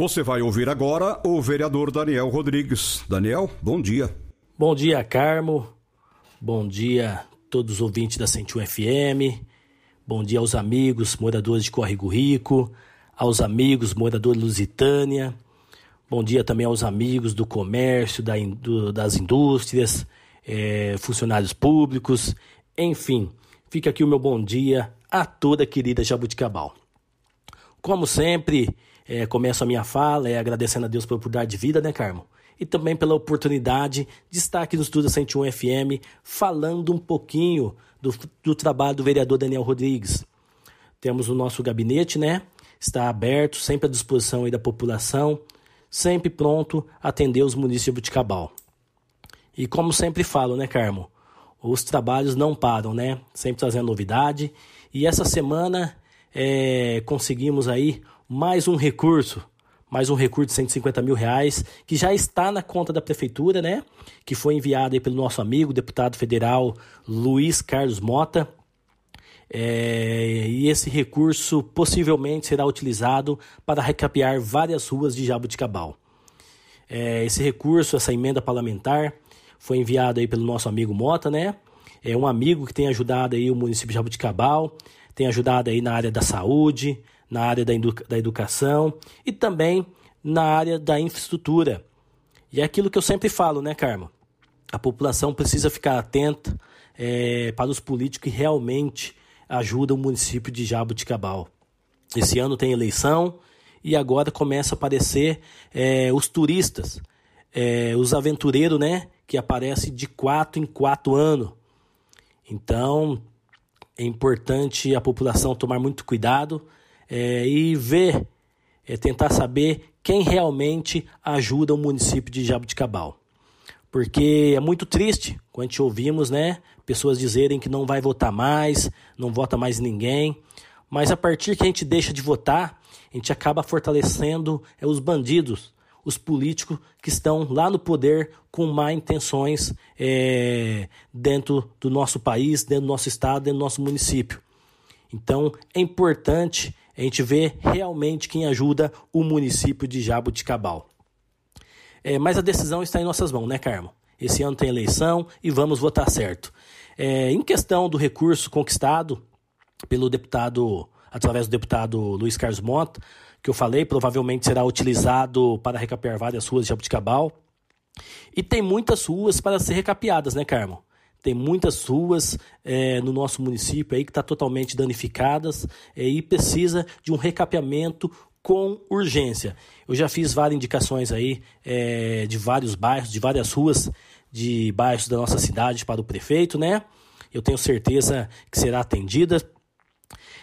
Você vai ouvir agora o vereador Daniel Rodrigues. Daniel, bom dia. Bom dia, Carmo. Bom dia todos os ouvintes da 101 FM. Bom dia aos amigos moradores de Córrego Rico, aos amigos moradores de Lusitânia. Bom dia também aos amigos do comércio, da, do, das indústrias, é, funcionários públicos. Enfim, fica aqui o meu bom dia a toda a querida Jabuticabal. Como sempre, é, começo a minha fala é agradecendo a Deus pela oportunidade de vida, né, Carmo? E também pela oportunidade de estar aqui no Estúdio 101 FM falando um pouquinho do, do trabalho do vereador Daniel Rodrigues. Temos o nosso gabinete, né? Está aberto, sempre à disposição da população, sempre pronto a atender os municípios de Cabal. E como sempre falo, né, Carmo? Os trabalhos não param, né? Sempre trazendo novidade. E essa semana é, conseguimos aí mais um recurso, mais um recurso de 150 mil reais, que já está na conta da prefeitura, né? Que foi enviado aí pelo nosso amigo, deputado federal Luiz Carlos Mota. É, e esse recurso possivelmente será utilizado para recapear várias ruas de Jabuticabal. É, esse recurso, essa emenda parlamentar, foi enviado aí pelo nosso amigo Mota, né? É um amigo que tem ajudado aí o município de Jabuticabal, tem ajudado aí na área da saúde, na área da, da educação e também na área da infraestrutura. E é aquilo que eu sempre falo, né, Carmo? A população precisa ficar atenta é, para os políticos que realmente ajudam o município de Jabuticabal. Esse ano tem eleição e agora começa a aparecer é, os turistas, é, os aventureiros, né? Que aparecem de quatro em quatro anos. Então é importante a população tomar muito cuidado é, e ver, é, tentar saber quem realmente ajuda o município de Jabuticabal. Porque é muito triste quando gente ouvimos né, pessoas dizerem que não vai votar mais, não vota mais ninguém. Mas a partir que a gente deixa de votar, a gente acaba fortalecendo é, os bandidos, os políticos que estão lá no poder com má intenções é, dentro do nosso país, dentro do nosso estado, dentro do nosso município. Então é importante a gente vê realmente quem ajuda o município de Jabuticabal. É, mas a decisão está em nossas mãos, né, Carmo? Esse ano tem eleição e vamos votar certo. É, em questão do recurso conquistado pelo deputado, através do deputado Luiz Carlos Mota, que eu falei, provavelmente será utilizado para recapear várias ruas de Jabuticabal. E tem muitas ruas para ser recapeadas, né, Carmo? Tem muitas ruas é, no nosso município aí que está totalmente danificadas é, e precisa de um recapeamento com urgência. Eu já fiz várias indicações aí é, de vários bairros, de várias ruas de bairros da nossa cidade para o prefeito, né? Eu tenho certeza que será atendida.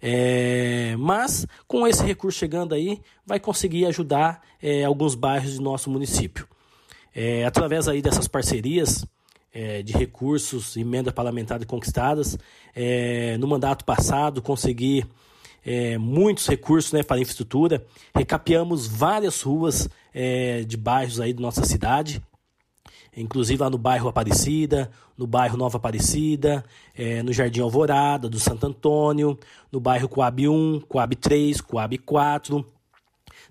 É, mas com esse recurso chegando aí, vai conseguir ajudar é, alguns bairros do nosso município. É, através aí dessas parcerias, é, de recursos, emendas parlamentares conquistadas. É, no mandato passado, consegui é, muitos recursos né, para infraestrutura. Recapeamos várias ruas é, de bairros aí da nossa cidade. Inclusive lá no bairro Aparecida, no bairro Nova Aparecida, é, no Jardim Alvorada, do Santo Antônio, no bairro Coab 1, Coab 3, Coab 4,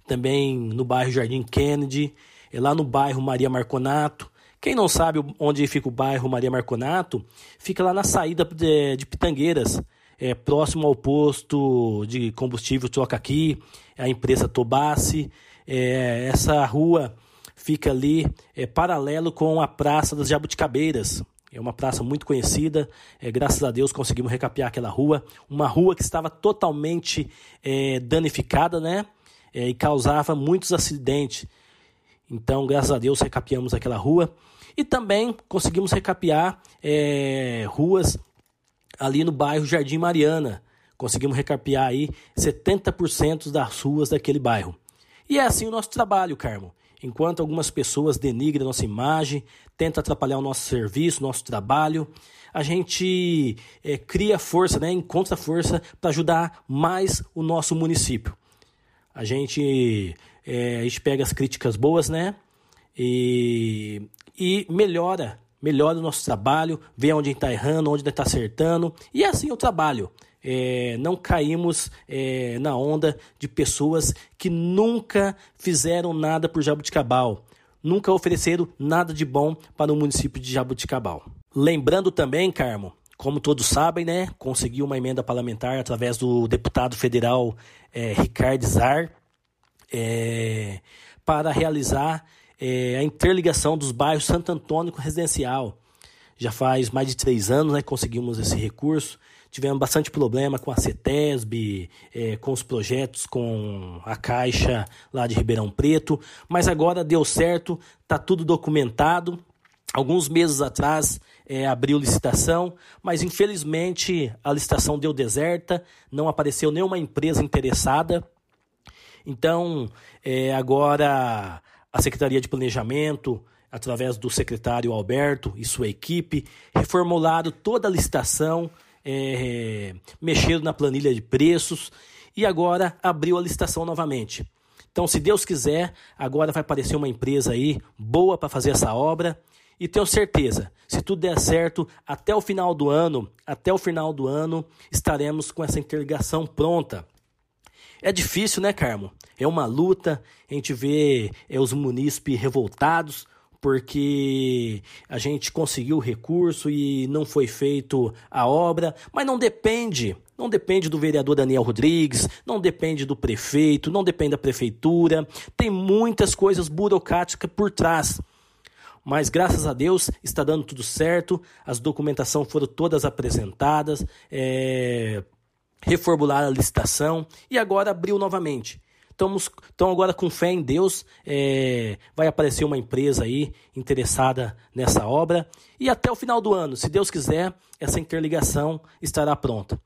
também no bairro Jardim Kennedy, é lá no bairro Maria Marconato, quem não sabe onde fica o bairro Maria Marconato, fica lá na saída de, de Pitangueiras, é, próximo ao posto de combustível Troca Aqui, a empresa Tobassi. É, essa rua fica ali é, paralelo com a Praça das Jabuticabeiras. É uma praça muito conhecida. É, graças a Deus conseguimos recapear aquela rua. Uma rua que estava totalmente é, danificada, né? É, e causava muitos acidentes. Então, graças a Deus, recapeamos aquela rua. E também conseguimos recapear é, ruas ali no bairro Jardim Mariana. Conseguimos recapear aí 70% das ruas daquele bairro. E é assim o nosso trabalho, Carmo. Enquanto algumas pessoas denigram a nossa imagem, tentam atrapalhar o nosso serviço, nosso trabalho, a gente é, cria força, né, encontra força para ajudar mais o nosso município. A gente, é, a gente pega as críticas boas, né, e, e melhora, melhora o nosso trabalho, vê onde está errando, onde está acertando, e é assim o trabalho. É, não caímos é, na onda de pessoas que nunca fizeram nada por Jabuticabal, nunca ofereceram nada de bom para o município de Jabuticabal. Lembrando também, Carmo, como todos sabem, né, conseguiu uma emenda parlamentar através do deputado federal é, Ricardo Zar é, para realizar é, a interligação dos bairros Santo Antônio com residencial. Já faz mais de três anos né, que conseguimos esse recurso. Tivemos bastante problema com a CETESB, é, com os projetos com a Caixa lá de Ribeirão Preto, mas agora deu certo, está tudo documentado. Alguns meses atrás é, abriu licitação, mas infelizmente a licitação deu deserta, não apareceu nenhuma empresa interessada. Então, é, agora a Secretaria de Planejamento, através do secretário Alberto e sua equipe, reformularam toda a licitação, é, mexeram na planilha de preços e agora abriu a licitação novamente. Então, se Deus quiser, agora vai aparecer uma empresa aí boa para fazer essa obra. E tenho certeza, se tudo der certo, até o final do ano, até o final do ano, estaremos com essa interligação pronta. É difícil, né, Carmo? É uma luta, a gente vê é, os munícipes revoltados, porque a gente conseguiu o recurso e não foi feito a obra, mas não depende, não depende do vereador Daniel Rodrigues, não depende do prefeito, não depende da prefeitura, tem muitas coisas burocráticas por trás. Mas graças a Deus está dando tudo certo, as documentações foram todas apresentadas, é, reformularam a licitação e agora abriu novamente. Estamos, então agora com fé em Deus, é, vai aparecer uma empresa aí interessada nessa obra e até o final do ano, se Deus quiser, essa interligação estará pronta.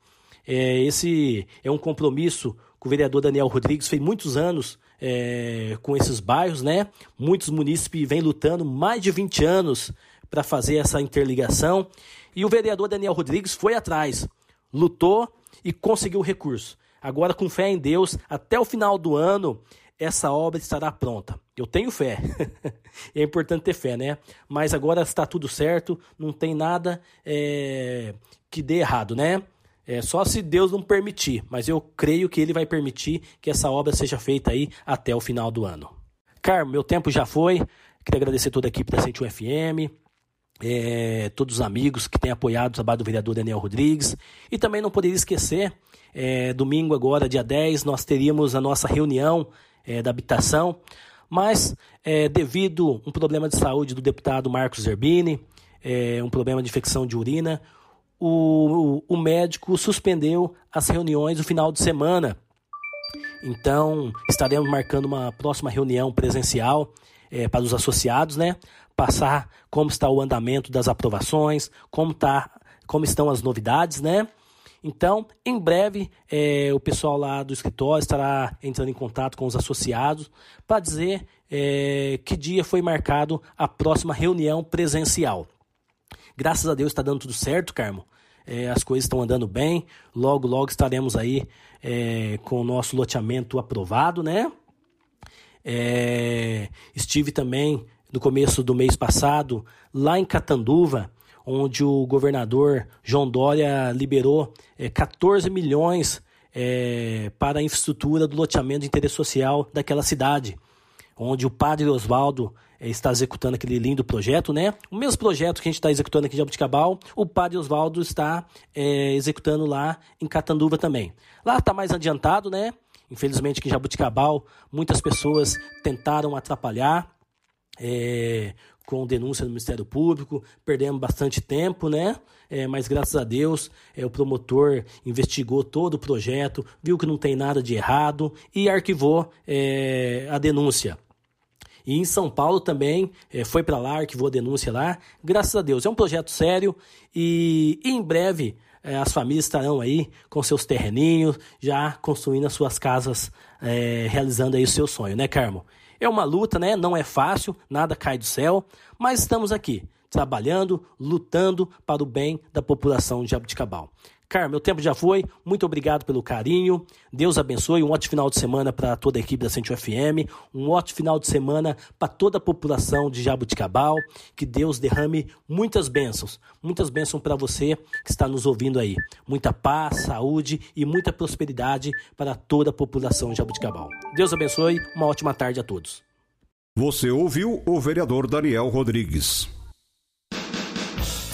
É, esse é um compromisso que o vereador Daniel Rodrigues fez muitos anos é, com esses bairros, né? Muitos munícipes vêm lutando mais de 20 anos para fazer essa interligação e o vereador Daniel Rodrigues foi atrás, lutou e conseguiu o recurso. Agora, com fé em Deus, até o final do ano, essa obra estará pronta. Eu tenho fé. é importante ter fé, né? Mas agora está tudo certo, não tem nada é, que dê errado, né? É só se Deus não permitir, mas eu creio que Ele vai permitir que essa obra seja feita aí até o final do ano. Carmo, meu tempo já foi. Queria agradecer toda a equipe da 101 FM, é, todos os amigos que têm apoiado o trabalho do vereador Daniel Rodrigues. E também não poderia esquecer é, domingo agora, dia 10, nós teríamos a nossa reunião é, da habitação, mas é, devido a um problema de saúde do deputado Marcos Zerbini, é, um problema de infecção de urina, o, o, o médico suspendeu as reuniões no final de semana. Então, estaremos marcando uma próxima reunião presencial é, para os associados, né? Passar como está o andamento das aprovações, como, tá, como estão as novidades, né? Então, em breve, é, o pessoal lá do escritório estará entrando em contato com os associados para dizer é, que dia foi marcado a próxima reunião presencial. Graças a Deus está dando tudo certo, Carmo. É, as coisas estão andando bem. Logo, logo estaremos aí é, com o nosso loteamento aprovado, né? É, estive também no começo do mês passado lá em Catanduva onde o governador João Dória liberou é, 14 milhões é, para a infraestrutura do loteamento de interesse social daquela cidade, onde o padre Oswaldo é, está executando aquele lindo projeto, né? O mesmo projeto que a gente está executando aqui em Jabuticabal, o padre Oswaldo está é, executando lá em Catanduva também. Lá está mais adiantado, né? Infelizmente, aqui em Jabuticabal, muitas pessoas tentaram atrapalhar. É, com denúncia no Ministério Público, perdemos bastante tempo, né? É, mas graças a Deus, é, o promotor investigou todo o projeto, viu que não tem nada de errado e arquivou é, a denúncia. E em São Paulo também é, foi para lá, arquivou a denúncia lá. Graças a Deus, é um projeto sério e, e em breve é, as famílias estarão aí com seus terreninhos, já construindo as suas casas é, realizando aí o seu sonho, né, Carmo? É uma luta, né? Não é fácil, nada cai do céu, mas estamos aqui, trabalhando, lutando para o bem da população de Jabuticabal. Carmo, meu tempo já foi. Muito obrigado pelo carinho. Deus abençoe. Um ótimo final de semana para toda a equipe da Centro FM. Um ótimo final de semana para toda a população de Jabuticabal. Que Deus derrame muitas bênçãos. Muitas bênçãos para você que está nos ouvindo aí. Muita paz, saúde e muita prosperidade para toda a população de Jabuticabal. Deus abençoe. Uma ótima tarde a todos. Você ouviu o vereador Daniel Rodrigues.